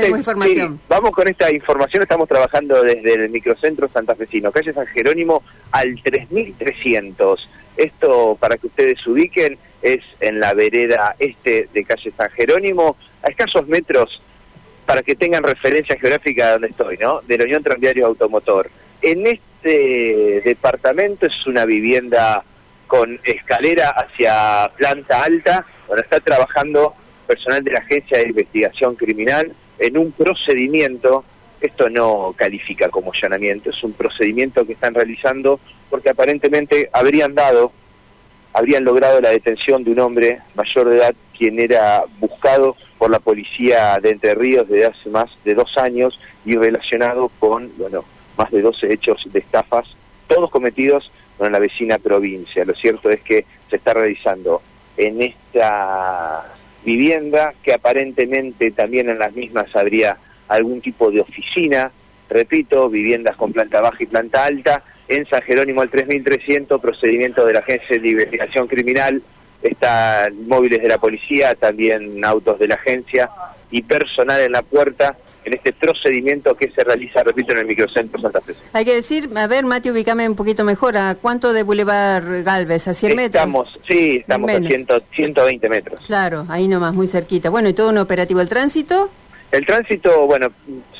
tenemos información. Sí, vamos con esta información. Estamos trabajando desde el microcentro santafesino, calle San Jerónimo al 3300. Esto, para que ustedes ubiquen, es en la vereda este de calle San Jerónimo, a escasos metros, para que tengan referencia geográfica de donde estoy, ¿no? De la Unión Tranviario Automotor. En este departamento es una vivienda con escalera hacia planta alta, donde está trabajando personal de la Agencia de Investigación Criminal en un procedimiento, esto no califica como allanamiento, es un procedimiento que están realizando porque aparentemente habrían dado, habrían logrado la detención de un hombre mayor de edad quien era buscado por la policía de Entre Ríos desde hace más de dos años y relacionado con, bueno, más de 12 hechos de estafas, todos cometidos en la vecina provincia. Lo cierto es que se está realizando en esta vivienda, que aparentemente también en las mismas habría algún tipo de oficina, repito, viviendas con planta baja y planta alta, en San Jerónimo al 3300, procedimiento de la Agencia de Investigación Criminal, están móviles de la policía, también autos de la agencia y personal en la puerta en este procedimiento que se realiza, repito, en el microcentro Santa Fe. Hay que decir, a ver, Mati, ubícame un poquito mejor, ¿a cuánto de Boulevard Galvez? ¿A 100 metros? Estamos, sí, estamos a 100, 120 metros. Claro, ahí nomás, muy cerquita. Bueno, ¿y todo un operativo el tránsito? El tránsito, bueno,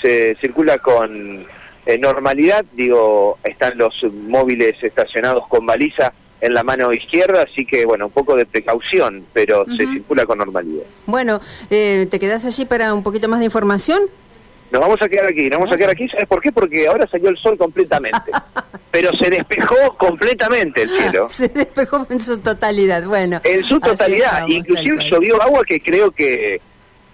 se circula con eh, normalidad, digo, están los móviles estacionados con baliza en la mano izquierda, así que bueno, un poco de precaución, pero se circula con normalidad. Bueno, eh, ¿te quedas allí para un poquito más de información? Nos vamos a quedar aquí, nos vamos a quedar aquí, ¿sabes por qué? Porque ahora salió el sol completamente. Pero se despejó completamente el cielo. se despejó en su totalidad, bueno. En su totalidad, inclusive llovió agua que creo que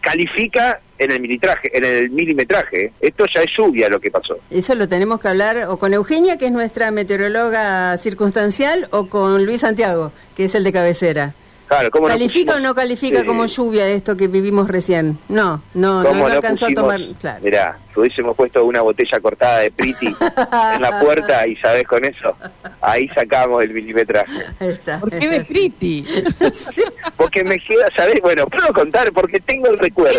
califica en el militraje, en el milimetraje. Esto ya es lluvia lo que pasó. Eso lo tenemos que hablar o con Eugenia, que es nuestra meteoróloga circunstancial, o con Luis Santiago, que es el de cabecera. ¿Califica o no califica como lluvia esto que vivimos recién? No, no, no, alcanzó a tomar. Claro. Mirá, si hubiésemos puesto una botella cortada de Priti en la puerta y sabes con eso, ahí sacamos el milimetraje. ¿Por qué de Priti? Porque me queda, ¿sabés? Bueno, puedo contar porque tengo el recuerdo.